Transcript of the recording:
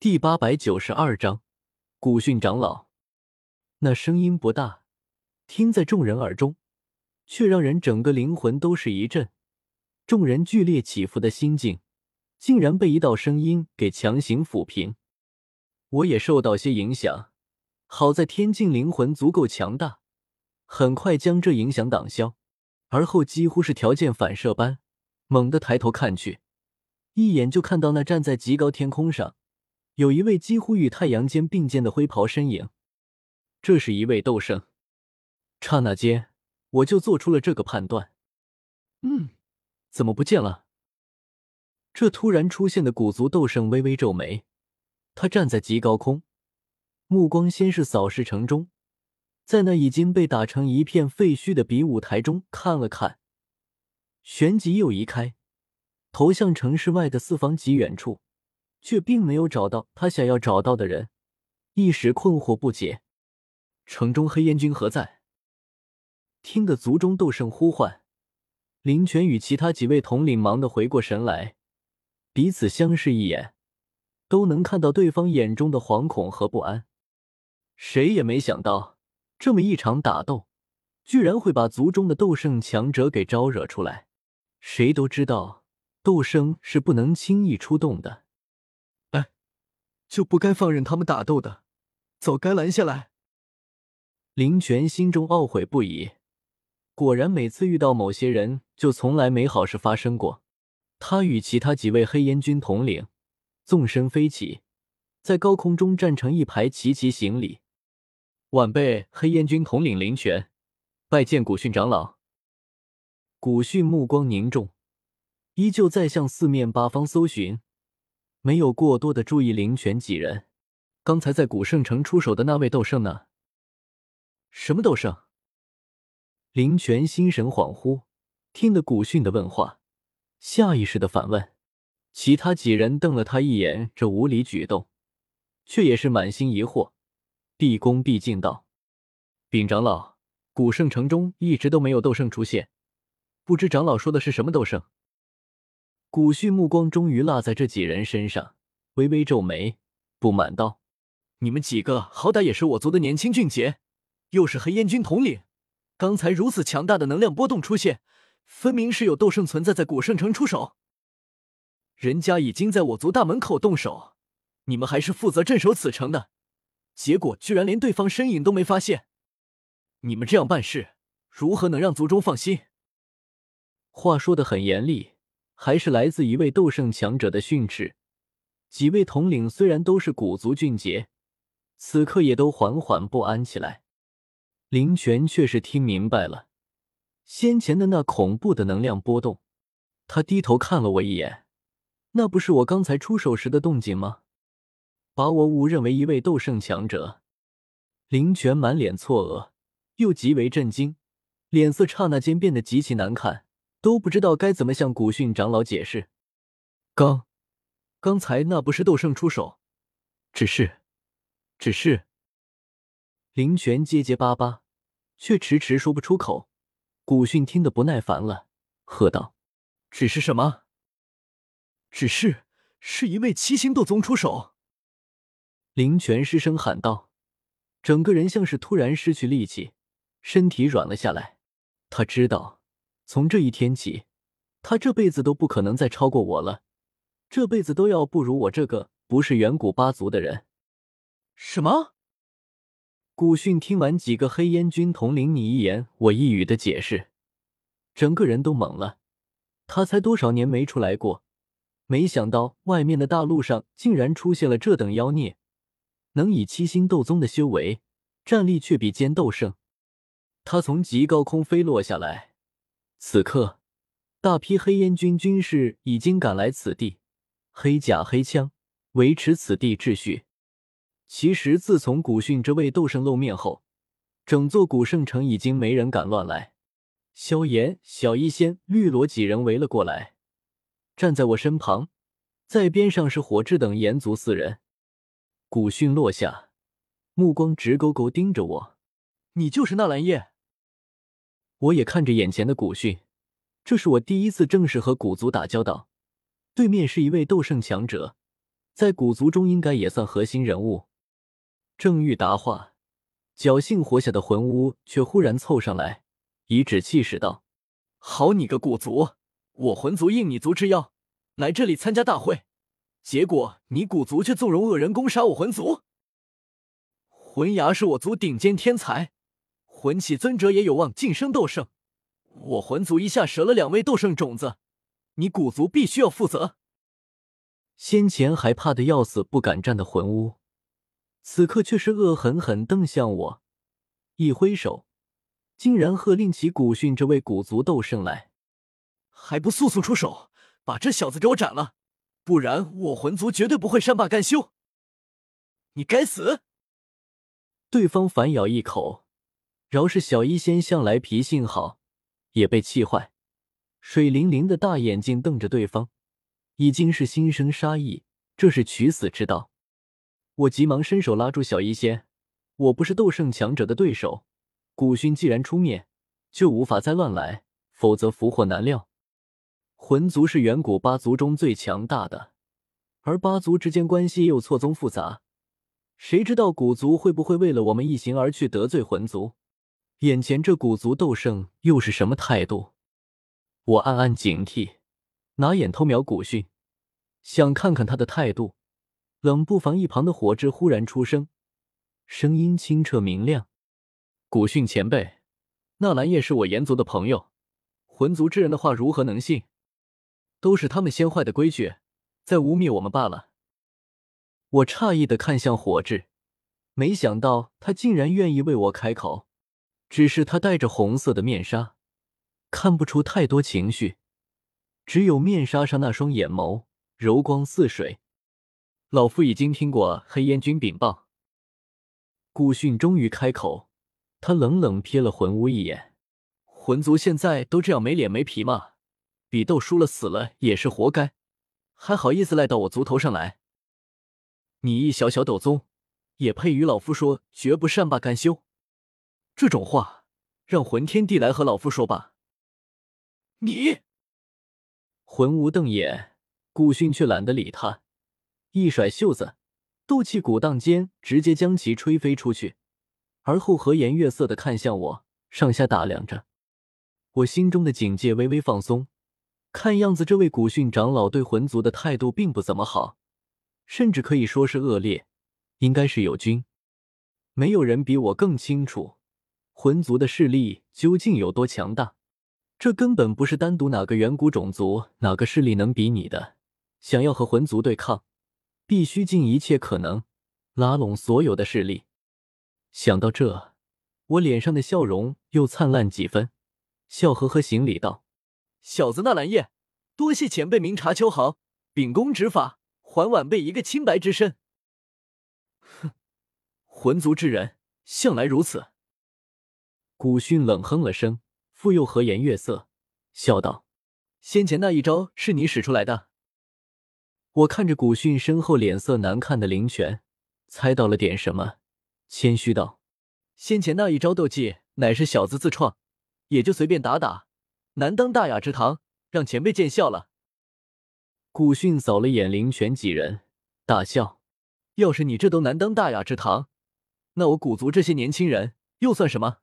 第八百九十二章，古训长老。那声音不大，听在众人耳中，却让人整个灵魂都是一震。众人剧烈起伏的心境，竟然被一道声音给强行抚平。我也受到些影响，好在天境灵魂足够强大，很快将这影响挡消。而后几乎是条件反射般，猛地抬头看去，一眼就看到那站在极高天空上，有一位几乎与太阳肩并肩的灰袍身影。这是一位斗圣。刹那间，我就做出了这个判断。嗯，怎么不见了？这突然出现的古族斗圣微微皱眉，他站在极高空，目光先是扫视城中。在那已经被打成一片废墟的比武台中看了看，旋即又移开，投向城市外的四方极远处，却并没有找到他想要找到的人，一时困惑不解。城中黑烟军何在？听得族中斗圣呼唤，林泉与其他几位统领忙得回过神来，彼此相视一眼，都能看到对方眼中的惶恐和不安。谁也没想到。这么一场打斗，居然会把族中的斗圣强者给招惹出来。谁都知道，斗圣是不能轻易出动的。就不该放任他们打斗的，早该拦下来。林泉心中懊悔不已。果然，每次遇到某些人，就从来没好事发生过。他与其他几位黑烟军统领纵身飞起，在高空中站成一排，齐齐行礼。晚辈黑烟军统领林泉，拜见古训长老。古训目光凝重，依旧在向四面八方搜寻，没有过多的注意林泉几人。刚才在古圣城出手的那位斗圣呢？什么斗圣？林泉心神恍惚，听得古训的问话，下意识的反问。其他几人瞪了他一眼，这无理举动，却也是满心疑惑。毕恭毕敬道：“禀长老，古圣城中一直都没有斗圣出现，不知长老说的是什么斗圣？”古旭目光终于落在这几人身上，微微皱眉，不满道：“你们几个好歹也是我族的年轻俊杰，又是黑烟军统领，刚才如此强大的能量波动出现，分明是有斗圣存在在古圣城出手。人家已经在我族大门口动手，你们还是负责镇守此城的。”结果居然连对方身影都没发现，你们这样办事，如何能让族中放心？话说的很严厉，还是来自一位斗圣强者的训斥。几位统领虽然都是古族俊杰，此刻也都缓缓不安起来。林泉却是听明白了先前的那恐怖的能量波动，他低头看了我一眼，那不是我刚才出手时的动静吗？把我误认为一位斗圣强者，林泉满脸错愕，又极为震惊，脸色刹那间变得极其难看，都不知道该怎么向古训长老解释。刚，刚才那不是斗圣出手，只是，只是……林泉结结巴巴，却迟迟说不出口。古训听得不耐烦了，喝道：“只是什么？只是是一位七星斗宗出手。”林泉失声喊道，整个人像是突然失去力气，身体软了下来。他知道，从这一天起，他这辈子都不可能再超过我了，这辈子都要不如我这个不是远古八族的人。什么？古训听完几个黑烟军统领你一言我一语的解释，整个人都懵了。他才多少年没出来过，没想到外面的大陆上竟然出现了这等妖孽。能以七星斗宗的修为，战力却比尖斗圣。他从极高空飞落下来，此刻大批黑烟军军士已经赶来此地，黑甲黑枪维持此地秩序。其实自从古训这位斗圣露面后，整座古圣城已经没人敢乱来。萧炎、小医仙、绿萝几人围了过来，站在我身旁，在边上是火炙等炎族四人。古训落下，目光直勾勾盯着我。你就是纳兰叶。我也看着眼前的古训，这是我第一次正式和古族打交道，对面是一位斗圣强者，在古族中应该也算核心人物。正欲答话，侥幸活下的魂巫却忽然凑上来，颐指气使道：“好你个古族，我魂族应你族之邀，来这里参加大会，结果你古族却纵容恶人攻杀我魂族。魂牙是我族顶尖天才，魂起尊者也有望晋升斗圣。我魂族一下折了两位斗圣种子，你古族必须要负责。”先前还怕得要死不敢战的魂巫，此刻却是恶狠狠瞪向我，一挥手，竟然喝令起古训这位古族斗圣来，还不速速出手，把这小子给我斩了，不然我魂族绝对不会善罢甘休！你该死！对方反咬一口，饶是小医仙向来脾性好，也被气坏，水灵灵的大眼睛瞪着对方。已经是心生杀意，这是取死之道。我急忙伸手拉住小医仙，我不是斗圣强者的对手。古训既然出面，就无法再乱来，否则福祸难料。魂族是远古八族中最强大的，而八族之间关系又错综复杂，谁知道古族会不会为了我们一行而去得罪魂族？眼前这古族斗圣又是什么态度？我暗暗警惕。拿眼偷瞄古训，想看看他的态度。冷不防，一旁的火炙忽然出声，声音清澈明亮：“古训前辈，纳兰叶是我炎族的朋友，魂族之人的话如何能信？都是他们先坏的规矩，在污蔑我们罢了。”我诧异的看向火炙，没想到他竟然愿意为我开口。只是他戴着红色的面纱，看不出太多情绪。只有面纱上那双眼眸柔光似水。老夫已经听过黑烟军禀报。古训终于开口，他冷冷瞥了魂巫一眼：“魂族现在都这样没脸没皮吗？比斗输了死了也是活该，还好意思赖到我族头上来？你一小小斗宗，也配与老夫说绝不善罢甘休？这种话，让魂天帝来和老夫说吧。你。”魂无瞪眼，古训却懒得理他，一甩袖子，斗气鼓荡间，直接将其吹飞出去，而后和颜悦色的看向我，上下打量着。我心中的警戒微微放松，看样子这位古训长老对魂族的态度并不怎么好，甚至可以说是恶劣，应该是友军。没有人比我更清楚魂族的势力究竟有多强大。这根本不是单独哪个远古种族、哪个势力能比拟的。想要和魂族对抗，必须尽一切可能拉拢所有的势力。想到这，我脸上的笑容又灿烂几分，笑呵呵行礼道：“小子纳兰叶，多谢前辈明察秋毫，秉公执法，还晚辈一个清白之身。”哼，魂族之人向来如此。古训冷哼了声。复又和颜悦色，笑道：“先前那一招是你使出来的。”我看着古训身后脸色难看的灵泉，猜到了点什么，谦虚道：“先前那一招斗技，乃是小子自创，也就随便打打，难当大雅之堂，让前辈见笑了。”古训扫了眼灵泉几人，大笑：“要是你这都难当大雅之堂，那我古族这些年轻人又算什么？”